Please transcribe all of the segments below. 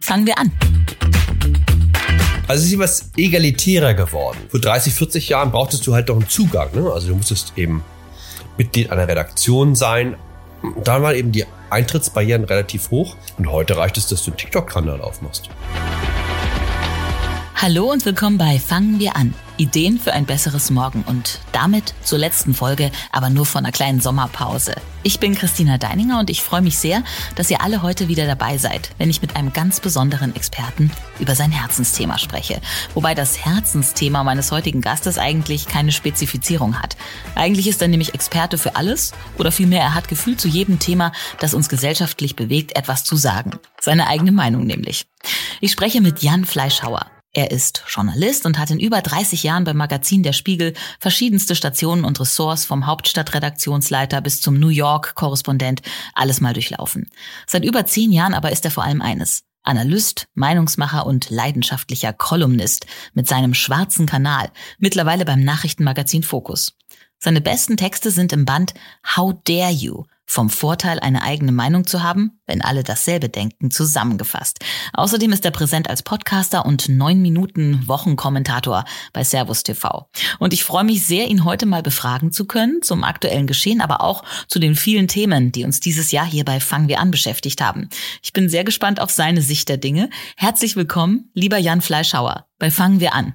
Fangen wir an. Also es ist etwas egalitärer geworden. Vor 30, 40 Jahren brauchtest du halt doch einen Zugang. Ne? Also du musstest eben Mitglied einer Redaktion sein. Da waren eben die Eintrittsbarrieren relativ hoch. Und heute reicht es, dass du einen TikTok-Kanal aufmachst. Hallo und willkommen bei Fangen wir an. Ideen für ein besseres Morgen und damit zur letzten Folge, aber nur von einer kleinen Sommerpause. Ich bin Christina Deininger und ich freue mich sehr, dass ihr alle heute wieder dabei seid, wenn ich mit einem ganz besonderen Experten über sein Herzensthema spreche. Wobei das Herzensthema meines heutigen Gastes eigentlich keine Spezifizierung hat. Eigentlich ist er nämlich Experte für alles oder vielmehr er hat Gefühl zu jedem Thema, das uns gesellschaftlich bewegt, etwas zu sagen. Seine eigene Meinung nämlich. Ich spreche mit Jan Fleischhauer. Er ist Journalist und hat in über 30 Jahren beim Magazin Der Spiegel verschiedenste Stationen und Ressorts vom Hauptstadtredaktionsleiter bis zum New York-Korrespondent alles mal durchlaufen. Seit über zehn Jahren aber ist er vor allem eines. Analyst, Meinungsmacher und leidenschaftlicher Kolumnist mit seinem schwarzen Kanal, mittlerweile beim Nachrichtenmagazin Focus. Seine besten Texte sind im Band How Dare You vom Vorteil, eine eigene Meinung zu haben, wenn alle dasselbe denken, zusammengefasst. Außerdem ist er präsent als Podcaster und neun Minuten Wochenkommentator bei Servus TV. Und ich freue mich sehr, ihn heute mal befragen zu können zum aktuellen Geschehen, aber auch zu den vielen Themen, die uns dieses Jahr hier bei Fangen wir an beschäftigt haben. Ich bin sehr gespannt auf seine Sicht der Dinge. Herzlich willkommen, lieber Jan Fleischhauer, bei Fangen wir an.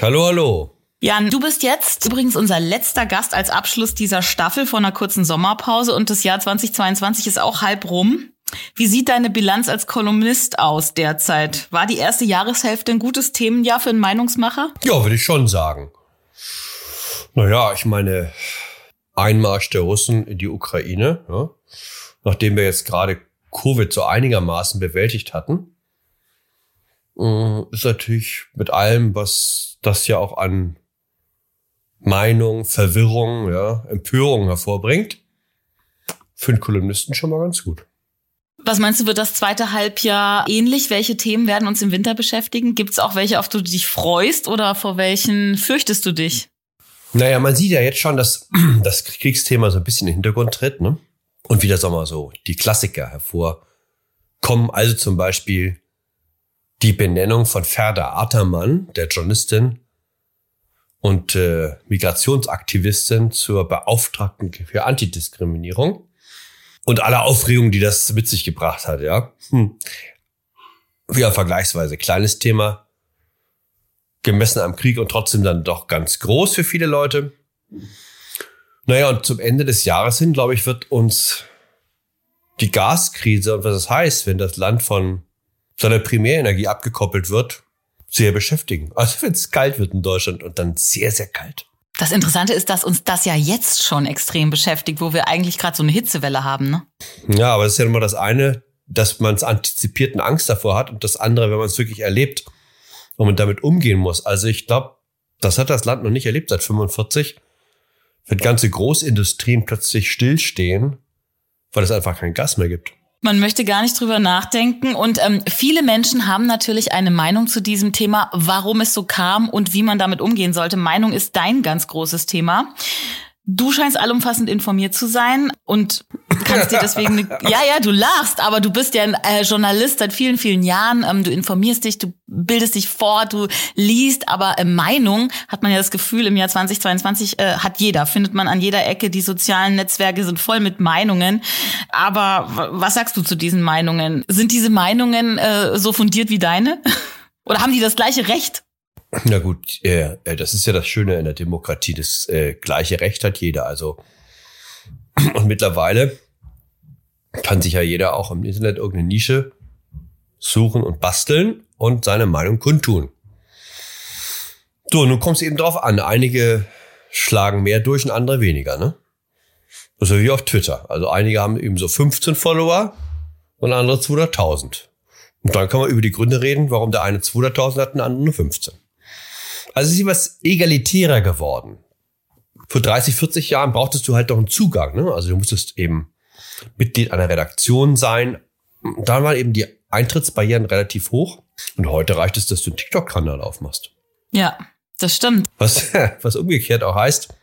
Hallo, hallo. Jan, du bist jetzt übrigens unser letzter Gast als Abschluss dieser Staffel von einer kurzen Sommerpause und das Jahr 2022 ist auch halb rum. Wie sieht deine Bilanz als Kolumnist aus derzeit? War die erste Jahreshälfte ein gutes Themenjahr für einen Meinungsmacher? Ja, würde ich schon sagen. Naja, ich meine, Einmarsch der Russen in die Ukraine, ja, nachdem wir jetzt gerade Covid so einigermaßen bewältigt hatten, äh, ist natürlich mit allem, was das ja auch an Meinung, Verwirrung, ja, Empörung hervorbringt, für einen Kolumnisten schon mal ganz gut. Was meinst du, wird das zweite Halbjahr ähnlich? Welche Themen werden uns im Winter beschäftigen? Gibt es auch welche, auf die du dich freust oder vor welchen fürchtest du dich? Naja, man sieht ja jetzt schon, dass das Kriegsthema so ein bisschen in den Hintergrund tritt, ne? Und wieder, sagen wir mal so, die Klassiker hervorkommen. Also zum Beispiel die Benennung von Ferda Atermann, der Journalistin und äh, Migrationsaktivistin zur Beauftragten für Antidiskriminierung und alle Aufregung, die das mit sich gebracht hat, ja. Hm. Ja, vergleichsweise kleines Thema, gemessen am Krieg und trotzdem dann doch ganz groß für viele Leute. Naja, und zum Ende des Jahres hin, glaube ich, wird uns die Gaskrise und was es das heißt, wenn das Land von seiner Primärenergie abgekoppelt wird, sehr beschäftigen. Also wenn es kalt wird in Deutschland und dann sehr, sehr kalt. Das Interessante ist, dass uns das ja jetzt schon extrem beschäftigt, wo wir eigentlich gerade so eine Hitzewelle haben, ne? Ja, aber es ist ja immer das eine, dass man es antizipiert und Angst davor hat und das andere, wenn man es wirklich erlebt und man damit umgehen muss. Also ich glaube, das hat das Land noch nicht erlebt seit 45, wenn ganze Großindustrien plötzlich stillstehen, weil es einfach kein Gas mehr gibt. Man möchte gar nicht drüber nachdenken. Und ähm, viele Menschen haben natürlich eine Meinung zu diesem Thema, warum es so kam und wie man damit umgehen sollte. Meinung ist dein ganz großes Thema. Du scheinst allumfassend informiert zu sein und kannst dir deswegen, ne, ja, ja, du lachst, aber du bist ja ein äh, Journalist seit vielen, vielen Jahren. Ähm, du informierst dich, du bildest dich fort, du liest, aber äh, Meinung hat man ja das Gefühl, im Jahr 2022 äh, hat jeder, findet man an jeder Ecke. Die sozialen Netzwerke sind voll mit Meinungen. Aber was sagst du zu diesen Meinungen? Sind diese Meinungen äh, so fundiert wie deine? Oder haben die das gleiche Recht? Na gut, äh, das ist ja das Schöne in der Demokratie. Das äh, gleiche Recht hat jeder. Also und mittlerweile kann sich ja jeder auch im Internet irgendeine Nische suchen und basteln und seine Meinung kundtun. So, nun kommt es eben drauf an. Einige schlagen mehr durch und andere weniger, ne? So wie auf Twitter. Also einige haben eben so 15 Follower und andere 200.000. Und dann kann man über die Gründe reden, warum der eine 200.000 hat und der andere nur 15. Also es ist etwas egalitärer geworden. Vor 30, 40 Jahren brauchtest du halt doch einen Zugang. Ne? Also du musstest eben Mitglied einer Redaktion sein. Da waren eben die Eintrittsbarrieren relativ hoch. Und heute reicht es, dass du einen TikTok-Kanal aufmachst. Ja, das stimmt. Was, was umgekehrt auch heißt,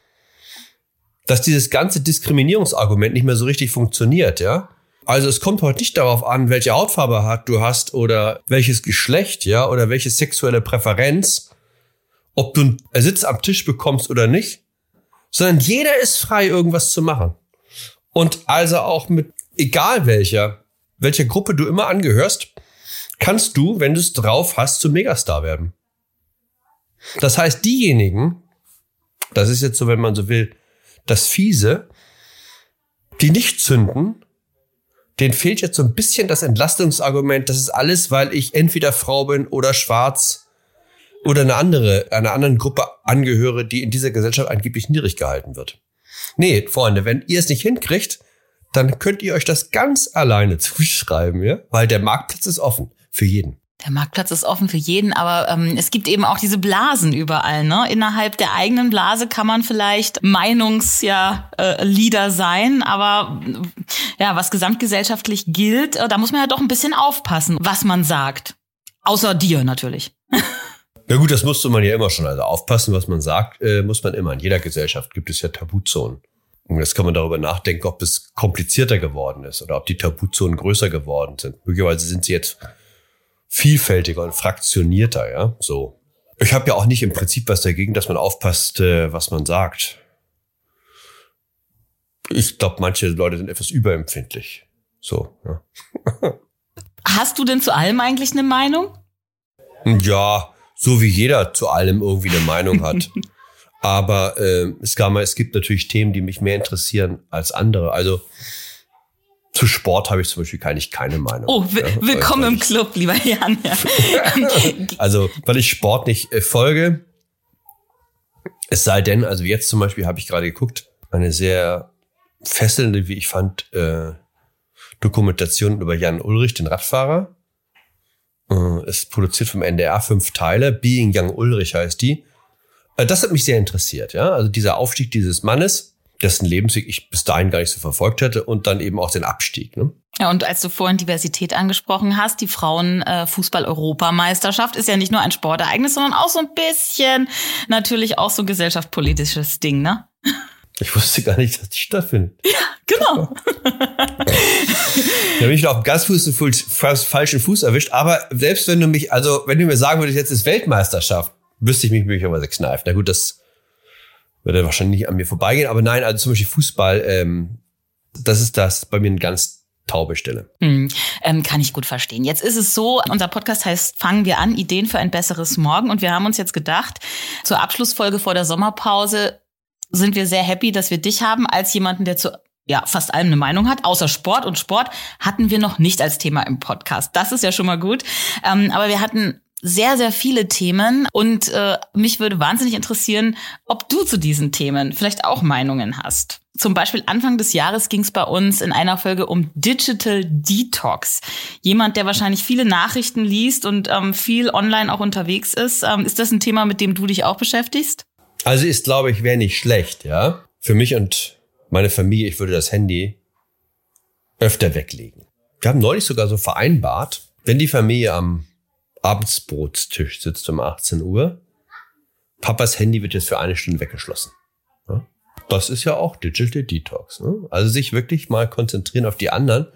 dass dieses ganze Diskriminierungsargument nicht mehr so richtig funktioniert, ja. Also es kommt heute nicht darauf an, welche Hautfarbe du hast oder welches Geschlecht, ja, oder welche sexuelle Präferenz, ob du einen Sitz am Tisch bekommst oder nicht, sondern jeder ist frei, irgendwas zu machen. Und also auch mit egal welcher, welcher Gruppe du immer angehörst, kannst du, wenn du es drauf hast, zum Megastar werden. Das heißt, diejenigen, das ist jetzt so, wenn man so will, das Fiese, die nicht zünden, denen fehlt jetzt so ein bisschen das Entlastungsargument, das ist alles, weil ich entweder Frau bin oder schwarz oder eine andere, einer anderen Gruppe angehöre, die in dieser Gesellschaft angeblich niedrig gehalten wird. Nee, Freunde, wenn ihr es nicht hinkriegt, dann könnt ihr euch das ganz alleine zuschreiben, ja? Weil der Marktplatz ist offen für jeden. Der Marktplatz ist offen für jeden, aber ähm, es gibt eben auch diese Blasen überall. Ne? Innerhalb der eigenen Blase kann man vielleicht Meinungsleader ja, äh, sein, aber ja, was gesamtgesellschaftlich gilt, äh, da muss man ja doch ein bisschen aufpassen, was man sagt. Außer dir natürlich. Ja gut, das musste man ja immer schon. Also aufpassen, was man sagt, äh, muss man immer. In jeder Gesellschaft gibt es ja Tabuzonen. Und jetzt kann man darüber nachdenken, ob es komplizierter geworden ist oder ob die Tabuzonen größer geworden sind. Möglicherweise sind sie jetzt vielfältiger und fraktionierter, ja, so. Ich habe ja auch nicht im Prinzip was dagegen, dass man aufpasst, äh, was man sagt. Ich glaube, manche Leute sind etwas überempfindlich. So, ja. Hast du denn zu allem eigentlich eine Meinung? Ja, so wie jeder zu allem irgendwie eine Meinung hat. Aber äh, es, gab mal, es gibt natürlich Themen, die mich mehr interessieren als andere. Also zu Sport habe ich zum Beispiel eigentlich keine Meinung. Oh, ja, willkommen im Club, lieber Jan. Ja. also, weil ich Sport nicht äh, folge. Es sei denn, also jetzt zum Beispiel habe ich gerade geguckt, eine sehr fesselnde, wie ich fand, äh, Dokumentation über Jan Ulrich, den Radfahrer. Äh, ist produziert vom NDR, fünf Teile. Being Young Ulrich heißt die. Äh, das hat mich sehr interessiert, ja. Also dieser Aufstieg dieses Mannes dessen Lebensweg ich bis dahin gar nicht so verfolgt hätte und dann eben auch den Abstieg. Ne? Ja, und als du vorhin Diversität angesprochen hast, die Frauenfußball-Europameisterschaft ist ja nicht nur ein Sportereignis, sondern auch so ein bisschen natürlich auch so ein gesellschaftspolitisches Ding, ne? Ich wusste gar nicht, dass die stattfindet. Ja, genau. da bin ich auf dem Gasfuß fast falschen Fuß erwischt. Aber selbst wenn du mich, also wenn du mir sagen würdest, jetzt ist Weltmeisterschaft, wüsste ich mich möglicherweise kneifen. Na gut, das würde wahrscheinlich nicht an mir vorbeigehen. Aber nein, also zum Beispiel Fußball, ähm, das ist das bei mir eine ganz taube Stelle. Hm, ähm, kann ich gut verstehen. Jetzt ist es so, unser Podcast heißt Fangen wir an, Ideen für ein besseres Morgen. Und wir haben uns jetzt gedacht, zur Abschlussfolge vor der Sommerpause sind wir sehr happy, dass wir dich haben als jemanden, der zu ja, fast allem eine Meinung hat, außer Sport. Und Sport hatten wir noch nicht als Thema im Podcast. Das ist ja schon mal gut. Ähm, aber wir hatten sehr, sehr viele Themen und äh, mich würde wahnsinnig interessieren, ob du zu diesen Themen vielleicht auch Meinungen hast. Zum Beispiel Anfang des Jahres ging es bei uns in einer Folge um Digital Detox. Jemand, der wahrscheinlich viele Nachrichten liest und ähm, viel online auch unterwegs ist. Ähm, ist das ein Thema, mit dem du dich auch beschäftigst? Also ist, glaube ich, wäre nicht schlecht, ja. Für mich und meine Familie, ich würde das Handy öfter weglegen. Wir haben neulich sogar so vereinbart, wenn die Familie am Abendsbrotstisch sitzt um 18 Uhr. Papas Handy wird jetzt für eine Stunde weggeschlossen. Das ist ja auch Digital Detox. Ne? Also sich wirklich mal konzentrieren auf die anderen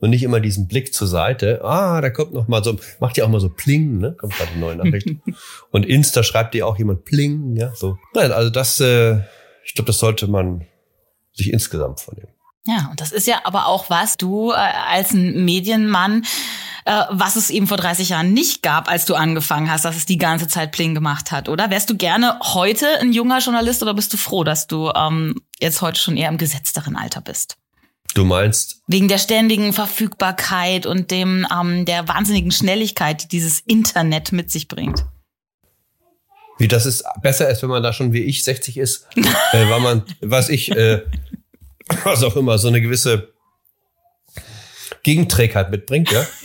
und nicht immer diesen Blick zur Seite. Ah, da kommt noch mal so, macht ja auch mal so Pling, ne? Kommt gerade eine neue Nachricht. und Insta schreibt dir auch jemand Pling, ja, so. Nein, also das, äh, ich glaube, das sollte man sich insgesamt vornehmen. Ja, und das ist ja aber auch was du äh, als ein Medienmann äh, was es eben vor 30 Jahren nicht gab, als du angefangen hast, dass es die ganze Zeit Pling gemacht hat, oder? Wärst du gerne heute ein junger Journalist oder bist du froh, dass du ähm, jetzt heute schon eher im gesetzteren Alter bist? Du meinst? Wegen der ständigen Verfügbarkeit und dem ähm, der wahnsinnigen Schnelligkeit, die dieses Internet mit sich bringt. Wie das ist besser ist, wenn man da schon wie ich 60 ist, äh, weil man, was ich, äh, was auch immer, so eine gewisse Gegenträgheit mitbringt, ja?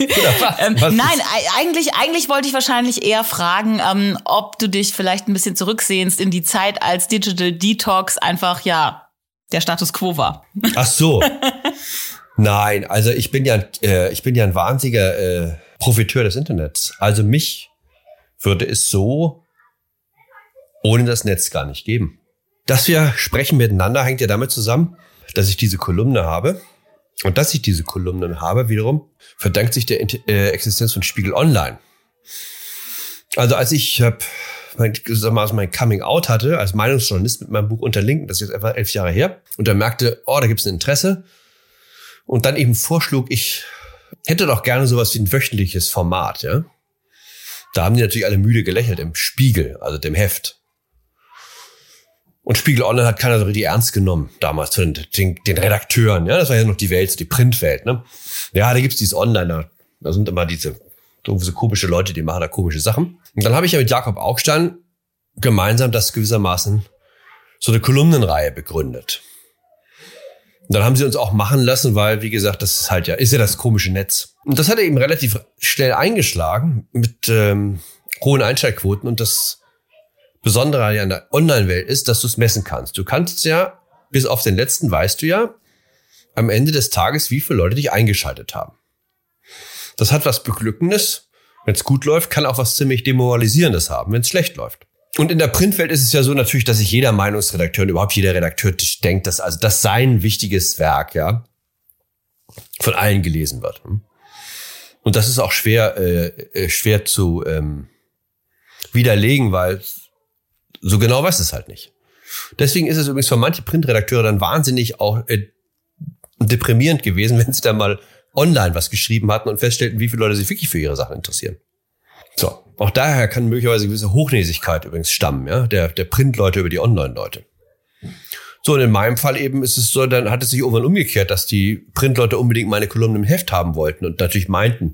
ähm, nein, eigentlich, eigentlich wollte ich wahrscheinlich eher fragen, ähm, ob du dich vielleicht ein bisschen zurücksehnst in die Zeit, als Digital Detox einfach, ja, der Status quo war. Ach so. Nein, also ich bin ja, äh, ich bin ja ein wahnsinniger äh, Profiteur des Internets. Also mich würde es so ohne das Netz gar nicht geben. Dass wir sprechen miteinander hängt ja damit zusammen, dass ich diese Kolumne habe. Und dass ich diese Kolumnen habe, wiederum, verdankt sich der äh, Existenz von Spiegel Online. Also als ich hab, mein, sag mal, mein Coming Out hatte, als Meinungsjournalist mit meinem Buch Unterlinken, das ist jetzt etwa elf Jahre her, und dann merkte, oh, da gibt es ein Interesse, und dann eben vorschlug, ich hätte doch gerne sowas wie ein wöchentliches Format, ja. Da haben die natürlich alle müde gelächelt im Spiegel, also dem Heft. Und Spiegel Online hat keiner so richtig ernst genommen damals von den, den, Redakteuren. Ja, das war ja noch die Welt, die Printwelt. Ne? Ja, da gibt's dieses Online. Da, da sind immer diese so komische Leute, die machen da komische Sachen. Und dann habe ich ja mit Jakob Augstein gemeinsam das gewissermaßen so eine Kolumnenreihe begründet. Und dann haben sie uns auch machen lassen, weil, wie gesagt, das ist halt ja, ist ja das komische Netz. Und das hat er eben relativ schnell eingeschlagen mit ähm, hohen Einschaltquoten und das Besondere an der Online-Welt ist, dass du es messen kannst. Du kannst ja, bis auf den letzten weißt du ja, am Ende des Tages, wie viele Leute dich eingeschaltet haben. Das hat was Beglückendes. Wenn es gut läuft, kann auch was ziemlich Demoralisierendes haben, wenn es schlecht läuft. Und in der Printwelt ist es ja so natürlich, dass sich jeder Meinungsredakteur und überhaupt jeder Redakteur denkt, dass also das sein wichtiges Werk, ja, von allen gelesen wird. Und das ist auch schwer, äh, äh schwer zu ähm, widerlegen, weil so genau weiß es halt nicht. Deswegen ist es übrigens für manche Printredakteure dann wahnsinnig auch äh, deprimierend gewesen, wenn sie dann mal online was geschrieben hatten und feststellten, wie viele Leute sich wirklich für ihre Sachen interessieren. So, auch daher kann möglicherweise gewisse Hochnäsigkeit übrigens stammen, ja, der, der Printleute über die Online-Leute. So, und in meinem Fall eben ist es so, dann hat es sich irgendwann umgekehrt, dass die Printleute unbedingt meine Kolumnen im Heft haben wollten und natürlich meinten,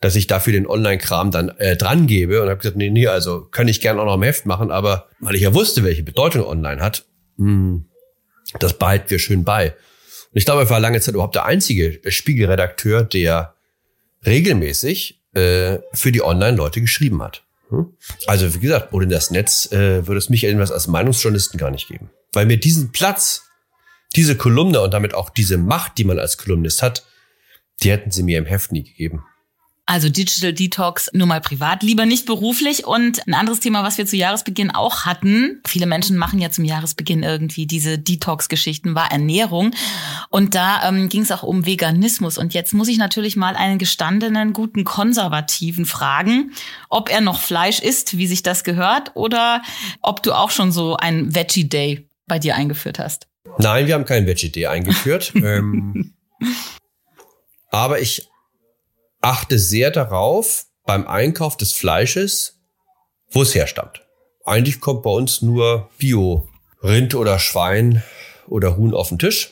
dass ich dafür den Online-Kram dann äh, dran gebe und habe gesagt, nee, nee, also kann ich gerne auch noch im Heft machen, aber weil ich ja wusste, welche Bedeutung online hat, mh, hm, das behalten wir schön bei. Und ich glaube, ich war lange Zeit überhaupt der einzige Spiegelredakteur, der regelmäßig äh, für die Online-Leute geschrieben hat. Hm? Also wie gesagt, ohne das Netz äh, würde es mich irgendwas als Meinungsjournalisten gar nicht geben. Weil mir diesen Platz, diese Kolumne und damit auch diese Macht, die man als Kolumnist hat, die hätten sie mir im Heft nie gegeben. Also Digital Detox nur mal privat, lieber nicht beruflich. Und ein anderes Thema, was wir zu Jahresbeginn auch hatten, viele Menschen machen ja zum Jahresbeginn irgendwie diese Detox-Geschichten, war Ernährung. Und da ähm, ging es auch um Veganismus. Und jetzt muss ich natürlich mal einen gestandenen, guten Konservativen fragen, ob er noch Fleisch isst, wie sich das gehört, oder ob du auch schon so ein Veggie Day bei dir eingeführt hast. Nein, wir haben keinen Veggie Day eingeführt. ähm, aber ich achte sehr darauf beim Einkauf des Fleisches, wo es herstammt. Eigentlich kommt bei uns nur Bio Rind oder Schwein oder Huhn auf den Tisch.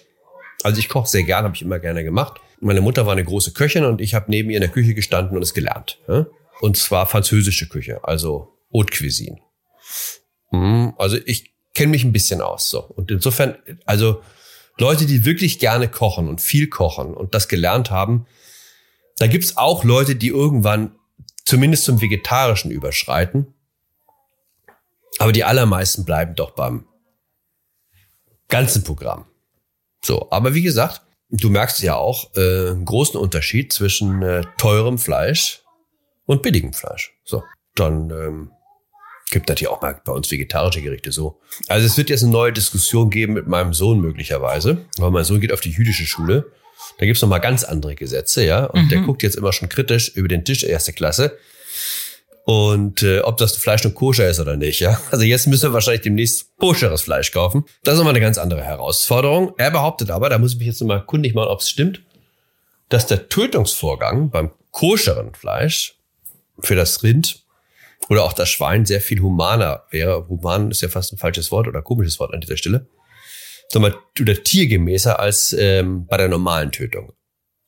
Also ich koche sehr gern, habe ich immer gerne gemacht. Meine Mutter war eine große Köchin und ich habe neben ihr in der Küche gestanden und es gelernt. Und zwar französische Küche, also Haute Cuisine. Hm, also ich kenne mich ein bisschen aus. So. Und insofern, also Leute, die wirklich gerne kochen und viel kochen und das gelernt haben, da gibt's auch Leute, die irgendwann zumindest zum Vegetarischen überschreiten. Aber die allermeisten bleiben doch beim ganzen Programm. So, aber wie gesagt, du merkst ja auch äh, einen großen Unterschied zwischen äh, teurem Fleisch und billigem Fleisch. So, dann ähm, gibt natürlich auch mal bei uns vegetarische Gerichte so. Also es wird jetzt eine neue Diskussion geben mit meinem Sohn möglicherweise, weil mein Sohn geht auf die jüdische Schule da gibt's noch mal ganz andere Gesetze, ja. Und mhm. der guckt jetzt immer schon kritisch über den Tisch erste Klasse. Und äh, ob das Fleisch nur koscher ist oder nicht, ja. Also jetzt müssen wir wahrscheinlich demnächst koscheres Fleisch kaufen. Das ist nochmal eine ganz andere Herausforderung. Er behauptet aber, da muss ich mich jetzt nochmal kundig machen, ob es stimmt, dass der Tötungsvorgang beim koscheren Fleisch für das Rind oder auch das Schwein sehr viel humaner wäre. Human ist ja fast ein falsches Wort oder komisches Wort an dieser Stelle sag mal, oder tiergemäßer als ähm, bei der normalen Tötung.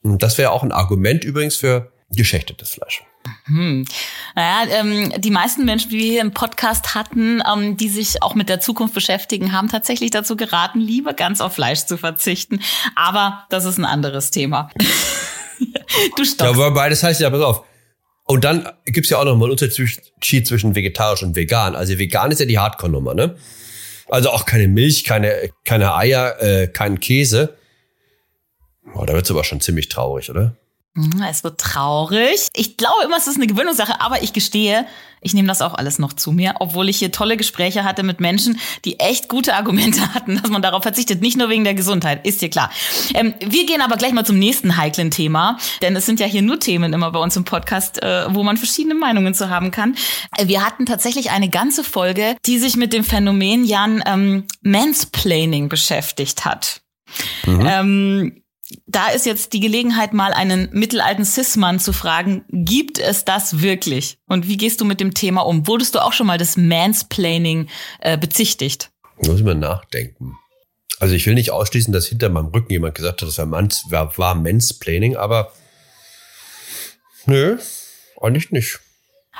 Und das wäre auch ein Argument übrigens für geschächtetes Fleisch. Hm. Naja, ähm, die meisten Menschen, die wir hier im Podcast hatten, ähm, die sich auch mit der Zukunft beschäftigen, haben tatsächlich dazu geraten, lieber ganz auf Fleisch zu verzichten. Aber das ist ein anderes Thema. du stoppst. Ja, aber beides heißt ja, pass auf. Und dann gibt's ja auch noch mal einen Unterschied zwischen vegetarisch und vegan. Also vegan ist ja die Hardcore-Nummer, ne? Also auch keine Milch, keine, keine Eier, äh, kein Käse. Oh, da wird's aber schon ziemlich traurig, oder? Mhm, es wird traurig. Ich glaube immer, es ist eine Gewöhnungssache, aber ich gestehe, ich nehme das auch alles noch zu mir, obwohl ich hier tolle Gespräche hatte mit Menschen, die echt gute Argumente hatten, dass man darauf verzichtet. Nicht nur wegen der Gesundheit, ist dir klar. Ähm, wir gehen aber gleich mal zum nächsten heiklen Thema, denn es sind ja hier nur Themen immer bei uns im Podcast, äh, wo man verschiedene Meinungen zu haben kann. Äh, wir hatten tatsächlich eine ganze Folge, die sich mit dem Phänomen Jan ähm, Mansplaining beschäftigt hat. Mhm. Ähm, da ist jetzt die Gelegenheit, mal einen mittelalten Cis-Mann zu fragen, gibt es das wirklich? Und wie gehst du mit dem Thema um? Wurdest du auch schon mal des Mansplaining äh, bezichtigt? Muss ich mal nachdenken. Also ich will nicht ausschließen, dass hinter meinem Rücken jemand gesagt hat, das war, war, war Mansplaining, aber nö, eigentlich nicht.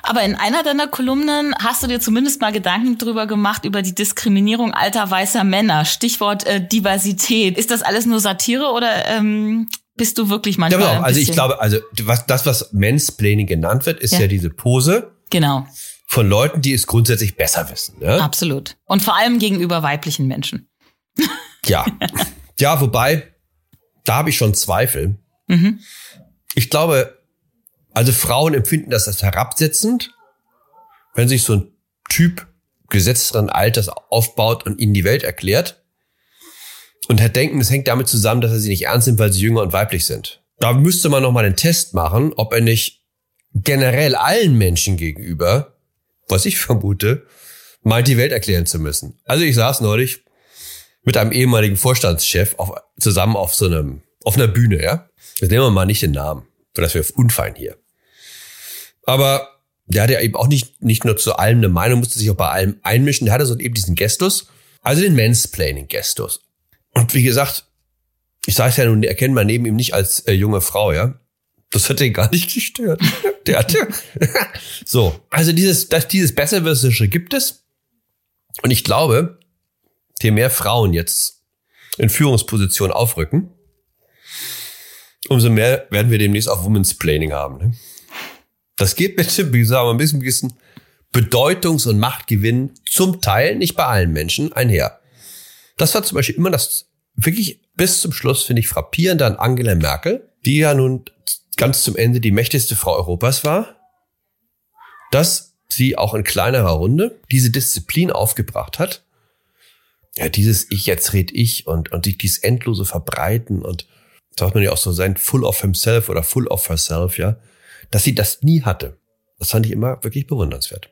Aber in einer deiner Kolumnen hast du dir zumindest mal Gedanken drüber gemacht, über die Diskriminierung alter weißer Männer. Stichwort äh, Diversität. Ist das alles nur Satire oder ähm, bist du wirklich manchmal. Ja, genau. Also ich glaube, also was, das, was Mansplaining genannt wird, ist ja, ja diese Pose. Genau. Von Leuten, die es grundsätzlich besser wissen. Ne? Absolut. Und vor allem gegenüber weiblichen Menschen. Ja. Ja, wobei, da habe ich schon Zweifel. Mhm. Ich glaube, also Frauen empfinden das als herabsetzend, wenn sich so ein Typ gesetzteren Alters aufbaut und ihnen die Welt erklärt. Und Herr denken, es hängt damit zusammen, dass er sie nicht ernst nimmt, weil sie jünger und weiblich sind. Da müsste man noch mal einen Test machen, ob er nicht generell allen Menschen gegenüber, was ich vermute, meint, die Welt erklären zu müssen. Also ich saß neulich mit einem ehemaligen Vorstandschef auf, zusammen auf so einem, auf einer Bühne, ja. Jetzt nehmen wir mal nicht den Namen, weil das wäre unfein hier. Aber der hatte ja eben auch nicht, nicht nur zu allem eine Meinung, musste sich auch bei allem einmischen. Der hatte so eben diesen Gestus, also den Mansplaining-Gestus. Und wie gesagt, ich sage es ja nun, erkennen wir neben ihm nicht als äh, junge Frau, ja. Das hat den gar nicht gestört. Der hatte. so, also dieses, das, dieses Besserwissische gibt es. Und ich glaube, je mehr Frauen jetzt in Führungspositionen aufrücken, umso mehr werden wir demnächst auch Women's Planning haben. Ne? Das geht mit dem, wie wir, ein bisschen, bisschen Bedeutungs- und Machtgewinn zum Teil, nicht bei allen Menschen, einher. Das war zum Beispiel immer das wirklich bis zum Schluss, finde ich, frappierend an Angela Merkel, die ja nun ganz zum Ende die mächtigste Frau Europas war, dass sie auch in kleinerer Runde diese Disziplin aufgebracht hat. Ja, dieses Ich, jetzt red ich und, und sich dieses endlose Verbreiten und sagt man ja auch so sein Full of himself oder Full of herself, ja dass sie das nie hatte. Das fand ich immer wirklich bewundernswert.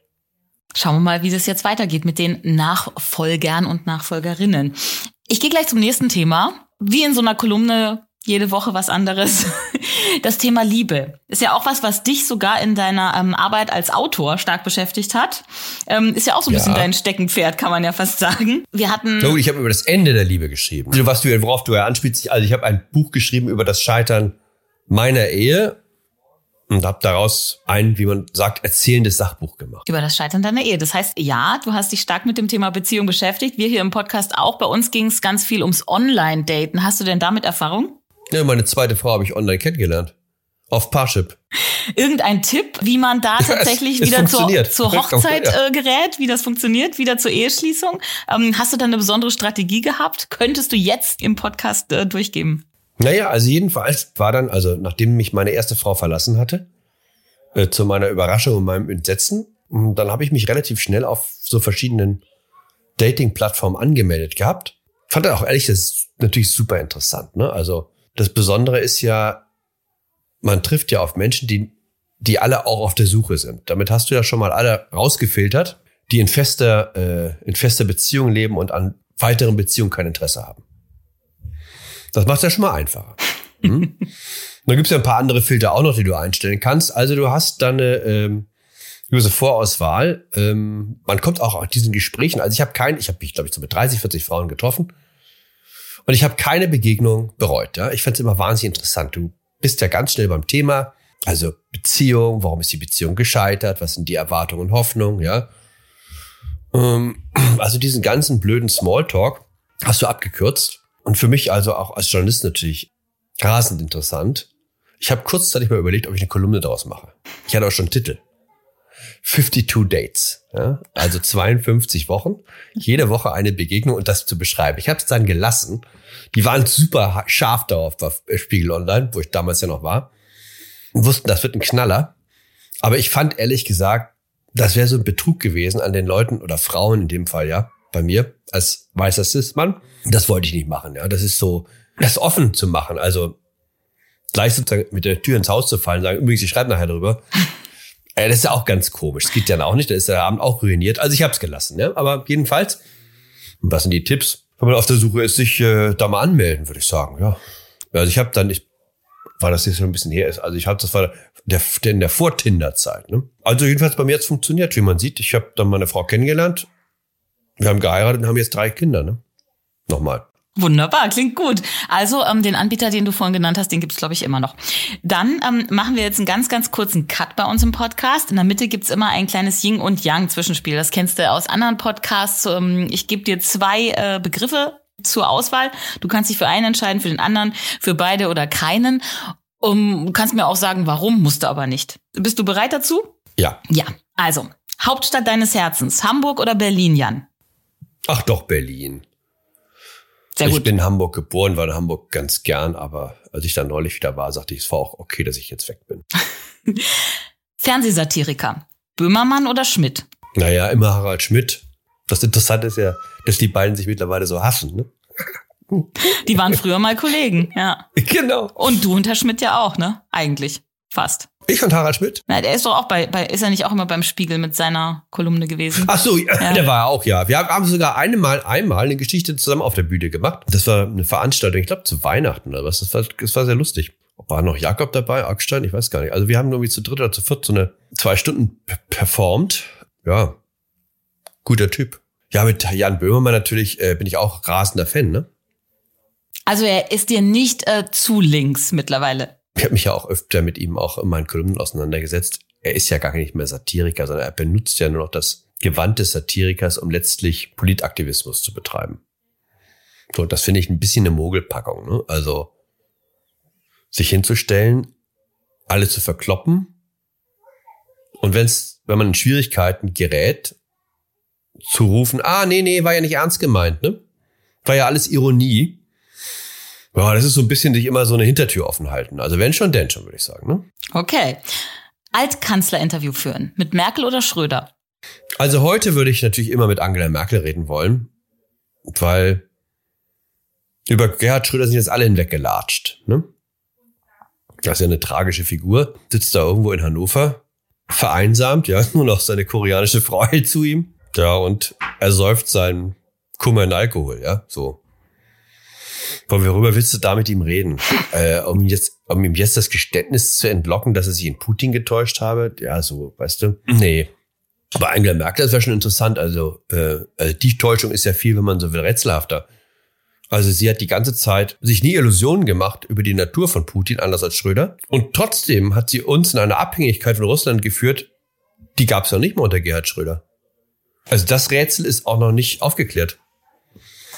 Schauen wir mal, wie das jetzt weitergeht mit den Nachfolgern und Nachfolgerinnen. Ich gehe gleich zum nächsten Thema. Wie in so einer Kolumne jede Woche was anderes. Das Thema Liebe ist ja auch was, was dich sogar in deiner ähm, Arbeit als Autor stark beschäftigt hat. Ähm, ist ja auch so ein ja. bisschen dein Steckenpferd, kann man ja fast sagen. Wir hatten. So, ich habe über das Ende der Liebe geschrieben. Also, was du, worauf du ja anspielst, also ich habe ein Buch geschrieben über das Scheitern meiner Ehe und habe daraus ein, wie man sagt, erzählendes Sachbuch gemacht. Über das Scheitern deiner Ehe. Das heißt, ja, du hast dich stark mit dem Thema Beziehung beschäftigt. Wir hier im Podcast auch. Bei uns ging es ganz viel ums Online-Daten. Hast du denn damit Erfahrung? Ja, meine zweite Frau habe ich online kennengelernt. Auf Parship. Irgendein Tipp, wie man da tatsächlich ja, es, es wieder zur, zur, Hochzeit äh, gerät, wie das funktioniert, wieder zur Eheschließung? Ähm, hast du da eine besondere Strategie gehabt? Könntest du jetzt im Podcast äh, durchgeben? Naja, also jedenfalls war dann, also nachdem mich meine erste Frau verlassen hatte, äh, zu meiner Überraschung und meinem Entsetzen, dann habe ich mich relativ schnell auf so verschiedenen Dating-Plattformen angemeldet gehabt. Fand auch ehrlich, das ist natürlich super interessant. Ne? Also das Besondere ist ja, man trifft ja auf Menschen, die, die alle auch auf der Suche sind. Damit hast du ja schon mal alle rausgefiltert, die in fester, äh, in fester Beziehung leben und an weiteren Beziehungen kein Interesse haben. Das macht es ja schon mal einfacher. Hm? dann gibt es ja ein paar andere Filter auch noch, die du einstellen kannst. Also du hast dann eine ähm, gewisse Vorauswahl. Ähm, man kommt auch aus diesen Gesprächen. Also ich habe kein, ich habe mich, glaube ich, so mit 30, 40 Frauen getroffen. Und ich habe keine Begegnung bereut. Ja? Ich fand es immer wahnsinnig interessant. Du bist ja ganz schnell beim Thema. Also Beziehung, warum ist die Beziehung gescheitert? Was sind die Erwartungen und Hoffnungen, ja? Ähm, also diesen ganzen blöden Smalltalk hast du abgekürzt. Und für mich also auch als Journalist natürlich rasend interessant. Ich habe kurzzeitig mal überlegt, ob ich eine Kolumne daraus mache. Ich hatte auch schon einen Titel. 52 Dates, ja? also 52 Wochen, jede Woche eine Begegnung und das zu beschreiben. Ich habe es dann gelassen. Die waren super scharf darauf auf Spiegel Online, wo ich damals ja noch war, und wussten, das wird ein Knaller. Aber ich fand ehrlich gesagt, das wäre so ein Betrug gewesen an den Leuten oder Frauen in dem Fall, ja, bei mir als weißer Cis-Mann. Das wollte ich nicht machen, ja. Das ist so, das offen zu machen. Also gleich sozusagen mit der Tür ins Haus zu fallen, sagen, übrigens, ich schreibe nachher drüber. Äh, das ist ja auch ganz komisch. Das geht ja auch nicht. Da ist der Abend auch ruiniert. Also ich habe es gelassen. Ja? Aber jedenfalls, und was sind die Tipps? Wenn man auf der Suche ist, sich äh, da mal anmelden, würde ich sagen. Ja. Also ich habe dann, ich war das jetzt schon ein bisschen her ist. Also ich habe das war der, der in der Vor-Tinder-Zeit. Ne? Also jedenfalls bei mir jetzt funktioniert, wie man sieht. Ich habe dann meine Frau kennengelernt. Wir haben geheiratet und haben jetzt drei Kinder. Ne? Nochmal. Wunderbar, klingt gut. Also ähm, den Anbieter, den du vorhin genannt hast, den gibt's glaube ich immer noch. Dann ähm, machen wir jetzt einen ganz, ganz kurzen Cut bei uns im Podcast. In der Mitte gibt's immer ein kleines Yin und Yang Zwischenspiel. Das kennst du aus anderen Podcasts. Ähm, ich gebe dir zwei äh, Begriffe zur Auswahl. Du kannst dich für einen entscheiden, für den anderen, für beide oder keinen. Um, du kannst mir auch sagen, warum, musst du aber nicht. Bist du bereit dazu? Ja. Ja. Also, Hauptstadt deines Herzens, Hamburg oder Berlin, Jan? Ach doch, Berlin. Sehr gut. Ich bin in Hamburg geboren, war in Hamburg ganz gern, aber als ich da neulich wieder war, sagte ich, es war auch okay, dass ich jetzt weg bin. Fernsehsatiriker. Böhmermann oder Schmidt? Naja, immer Harald Schmidt. Das Interessante ist ja, dass die beiden sich mittlerweile so hassen, ne? Die waren früher mal Kollegen, ja. Genau. Und du und Herr Schmidt ja auch, ne? Eigentlich. Fast. Ich und Harald Schmidt? Na, der ist doch auch bei, bei, ist er nicht auch immer beim Spiegel mit seiner Kolumne gewesen? Ach so, ja. der war auch, ja. Wir haben sogar einmal, einmal eine Geschichte zusammen auf der Bühne gemacht. Das war eine Veranstaltung, ich glaube zu Weihnachten oder was. Das war, das war sehr lustig. War noch Jakob dabei, Augstein, ich weiß gar nicht. Also wir haben irgendwie zu dritt oder zu viert so eine zwei Stunden performt. Ja, guter Typ. Ja, mit Jan Böhmermann natürlich äh, bin ich auch rasender Fan, ne? Also er ist dir nicht äh, zu links mittlerweile. Ich habe mich ja auch öfter mit ihm auch in meinen Kolumnen auseinandergesetzt. Er ist ja gar nicht mehr Satiriker, sondern er benutzt ja nur noch das Gewand des Satirikers, um letztlich Politaktivismus zu betreiben. So, das finde ich ein bisschen eine Mogelpackung. Ne? Also sich hinzustellen, alle zu verkloppen und wenn's, wenn man in Schwierigkeiten gerät, zu rufen, ah, nee, nee, war ja nicht ernst gemeint, ne? War ja alles Ironie. Ja, das ist so ein bisschen sich immer so eine Hintertür offen halten. Also wenn schon, denn schon, würde ich sagen. Ne? Okay. Altkanzlerinterview führen. Mit Merkel oder Schröder? Also heute würde ich natürlich immer mit Angela Merkel reden wollen, weil über Gerhard Schröder sind jetzt alle hinweggelatscht. Ne? Das ist ja eine tragische Figur. Sitzt da irgendwo in Hannover, vereinsamt, ja, nur noch seine koreanische Frau hält zu ihm. Ja, und er säuft seinen Kummer in Alkohol, ja, so. Von worüber willst du da mit ihm reden? Äh, um, jetzt, um ihm jetzt das Geständnis zu entlocken, dass er sich in Putin getäuscht habe? Ja, so, weißt du? Nee. Aber Angela Merkel, das wäre schon interessant. Also, äh, also die Täuschung ist ja viel, wenn man so will, rätselhafter. Also sie hat die ganze Zeit sich nie Illusionen gemacht über die Natur von Putin, anders als Schröder. Und trotzdem hat sie uns in eine Abhängigkeit von Russland geführt, die gab es ja nicht mehr unter Gerhard Schröder. Also das Rätsel ist auch noch nicht aufgeklärt.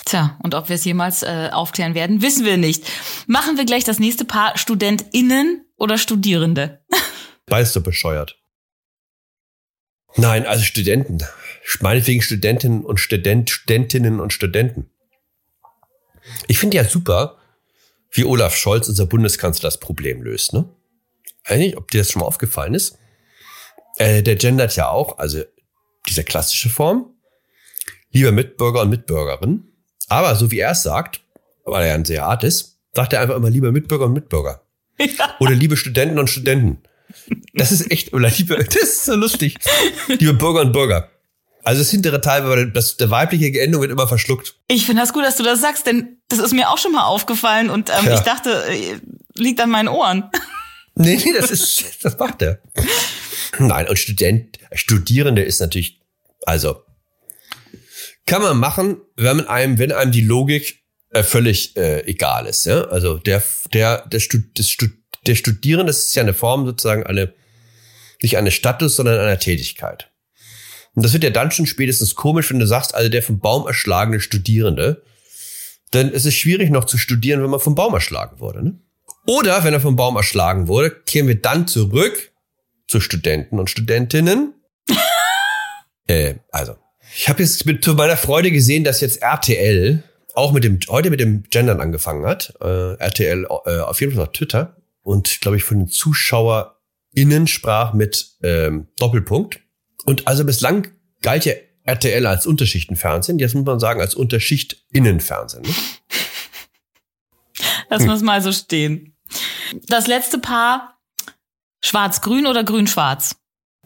Tja, und ob wir es jemals äh, aufklären werden, wissen wir nicht. Machen wir gleich das nächste Paar StudentInnen oder Studierende? Beides so bescheuert. Nein, also Studenten. Meinetwegen Studentinnen und Student, Studentinnen und Studenten. Ich finde ja super, wie Olaf Scholz, unser Bundeskanzler, das Problem löst. Ne? Eigentlich, ob dir das schon mal aufgefallen ist. Äh, der gendert ja auch, also diese klassische Form. Lieber Mitbürger und Mitbürgerin. Aber so wie er es sagt, weil er ja ein sehr hart ist, sagt er einfach immer lieber Mitbürger und Mitbürger. Ja. Oder liebe Studenten und Studenten. Das ist echt, oder liebe, das ist so lustig. Liebe Bürger und Bürger. Also das hintere Teil, weil das, der weibliche Endung wird immer verschluckt. Ich finde das gut, dass du das sagst, denn das ist mir auch schon mal aufgefallen und ähm, ja. ich dachte, äh, liegt an meinen Ohren. Nee, nee, das ist, das macht er. Nein, und Student, Studierende ist natürlich, also kann man machen, wenn einem, wenn einem die Logik äh, völlig äh, egal ist. Ja? Also der, der, der, Stud, des Stud, der Studierende ist ja eine Form sozusagen eine, nicht eines Status, sondern einer Tätigkeit. Und das wird ja dann schon spätestens komisch, wenn du sagst, also der vom Baum erschlagene Studierende. Denn es ist schwierig noch zu studieren, wenn man vom Baum erschlagen wurde. Ne? Oder wenn er vom Baum erschlagen wurde, kehren wir dann zurück zu Studenten und Studentinnen. äh, also, ich habe jetzt mit zu meiner Freude gesehen, dass jetzt RTL auch mit dem heute mit dem Gendern angefangen hat. Äh, RTL äh, auf jeden Fall auf Twitter und glaube ich von den ZuschauerInnen sprach mit ähm, Doppelpunkt. Und also bislang galt ja RTL als Unterschichtenfernsehen, jetzt muss man sagen als Unterschicht-Innenfernsehen. Ne? Lass hm. mal so stehen. Das letzte Paar schwarz-grün oder grün-schwarz?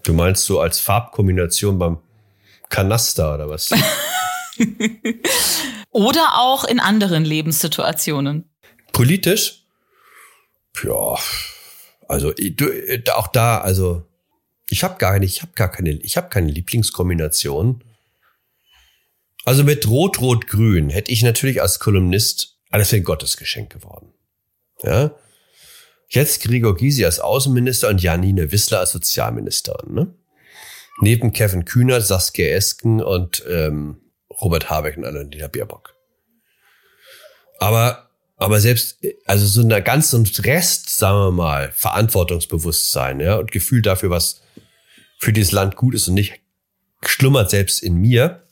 Du meinst so als Farbkombination beim Kanaster oder was? oder auch in anderen Lebenssituationen. Politisch? Ja, also du, auch da, also ich habe gar nicht, ich habe gar keine, ich habe keine Lieblingskombination. Also mit Rot, Rot, Grün hätte ich natürlich als Kolumnist alles für ein Gottesgeschenk geworden. Ja. Jetzt Gregor Gysi als Außenminister und Janine Wissler als Sozialministerin. Ne? Neben Kevin Kühner, Saskia Esken und ähm, Robert Habeck und Annalena Baerbock. Aber aber selbst, also so einer ganzen Rest, sagen wir mal, Verantwortungsbewusstsein, ja, und Gefühl dafür, was für dieses Land gut ist und nicht schlummert selbst in mir.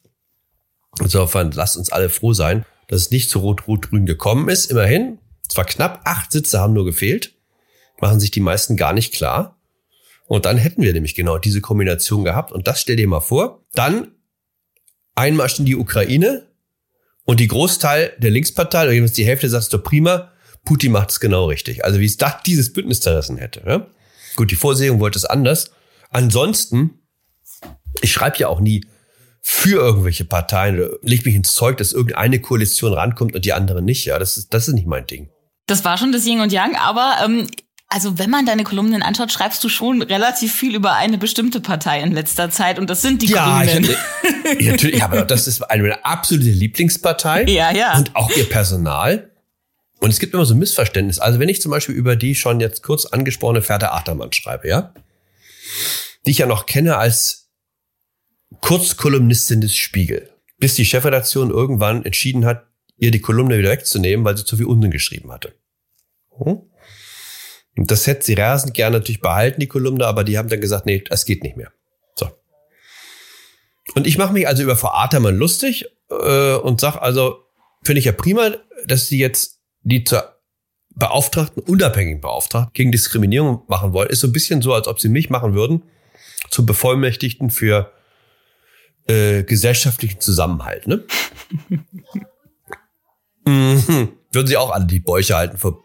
Insofern lasst uns alle froh sein, dass es nicht zu Rot-Rot-Grün gekommen ist. Immerhin, zwar knapp, acht Sitze haben nur gefehlt, machen sich die meisten gar nicht klar. Und dann hätten wir nämlich genau diese Kombination gehabt. Und das stell dir mal vor. Dann Einmarsch in die Ukraine und die Großteil der Linkspartei, oder jedenfalls die Hälfte sagt doch prima, Putin macht es genau richtig. Also wie es da dieses Bündnis zerrissen hätte. Ja? Gut, die Vorsehung wollte es anders. Ansonsten, ich schreibe ja auch nie für irgendwelche Parteien oder leg mich ins Zeug, dass irgendeine Koalition rankommt und die andere nicht. Ja, das ist, das ist nicht mein Ding. Das war schon das Yin und Yang, aber ähm, also wenn man deine Kolumnen anschaut, schreibst du schon relativ viel über eine bestimmte Partei in letzter Zeit und das sind die ja, Grünen. Ich, ja, natürlich, aber das ist eine meiner absolute Lieblingspartei. Ja, ja. Und auch ihr Personal. Und es gibt immer so ein Missverständnis. Also wenn ich zum Beispiel über die schon jetzt kurz angesprochene Ferda Achtermann schreibe, ja, die ich ja noch kenne als Kurzkolumnistin des Spiegel, bis die Chefredaktion irgendwann entschieden hat, ihr die Kolumne wieder wegzunehmen, weil sie zu viel Unsinn geschrieben hatte. Hm? Und das hätte sie rasend gerne natürlich behalten, die Kolumne, aber die haben dann gesagt, nee, es geht nicht mehr. So. Und ich mache mich also über Frau Atermann lustig äh, und sag also, finde ich ja prima, dass sie jetzt die zur Beauftragten, unabhängigen Beauftragten gegen Diskriminierung machen wollen. Ist so ein bisschen so, als ob sie mich machen würden zum Bevollmächtigten für äh, gesellschaftlichen Zusammenhalt. Ne? mhm. Würden sie auch alle die Bäuche halten vor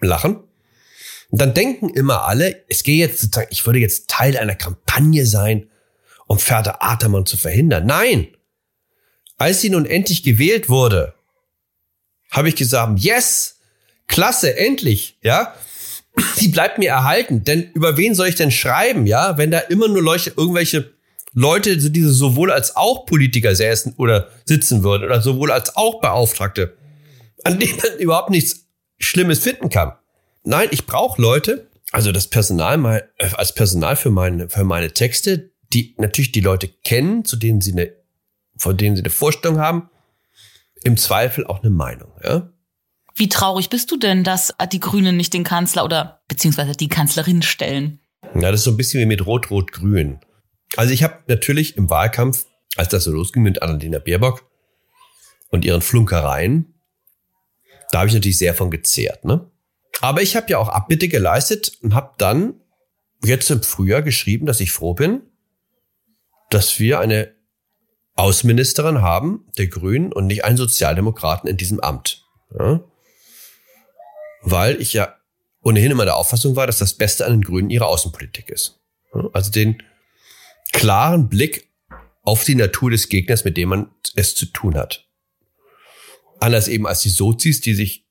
Lachen? Und dann denken immer alle, es gehe jetzt sozusagen, ich würde jetzt Teil einer Kampagne sein, um Ferda Atermann zu verhindern. Nein! Als sie nun endlich gewählt wurde, habe ich gesagt, yes, klasse, endlich, ja die bleibt mir erhalten. Denn über wen soll ich denn schreiben, ja, wenn da immer nur Leute, irgendwelche Leute, diese sowohl als auch Politiker säßen oder sitzen würden oder sowohl als auch Beauftragte, an denen man überhaupt nichts Schlimmes finden kann. Nein, ich brauche Leute, also das Personal mal äh, als Personal für meine für meine Texte, die natürlich die Leute kennen, zu denen sie eine von denen sie eine Vorstellung haben, im Zweifel auch eine Meinung, ja. Wie traurig bist du denn, dass die Grünen nicht den Kanzler oder beziehungsweise die Kanzlerin stellen? Ja, das ist so ein bisschen wie mit Rot-Rot-Grün. Also ich habe natürlich im Wahlkampf, als das so losging mit Annalena Baerbock und ihren Flunkereien, da habe ich natürlich sehr von gezehrt. Ne? Aber ich habe ja auch Abbitte geleistet und habe dann jetzt im Frühjahr geschrieben, dass ich froh bin, dass wir eine Außenministerin haben, der Grünen, und nicht einen Sozialdemokraten in diesem Amt. Ja? weil ich ja ohnehin immer der Auffassung war, dass das Beste an den Grünen ihre Außenpolitik ist. Also den klaren Blick auf die Natur des Gegners, mit dem man es zu tun hat. Anders eben als die Sozis, die sich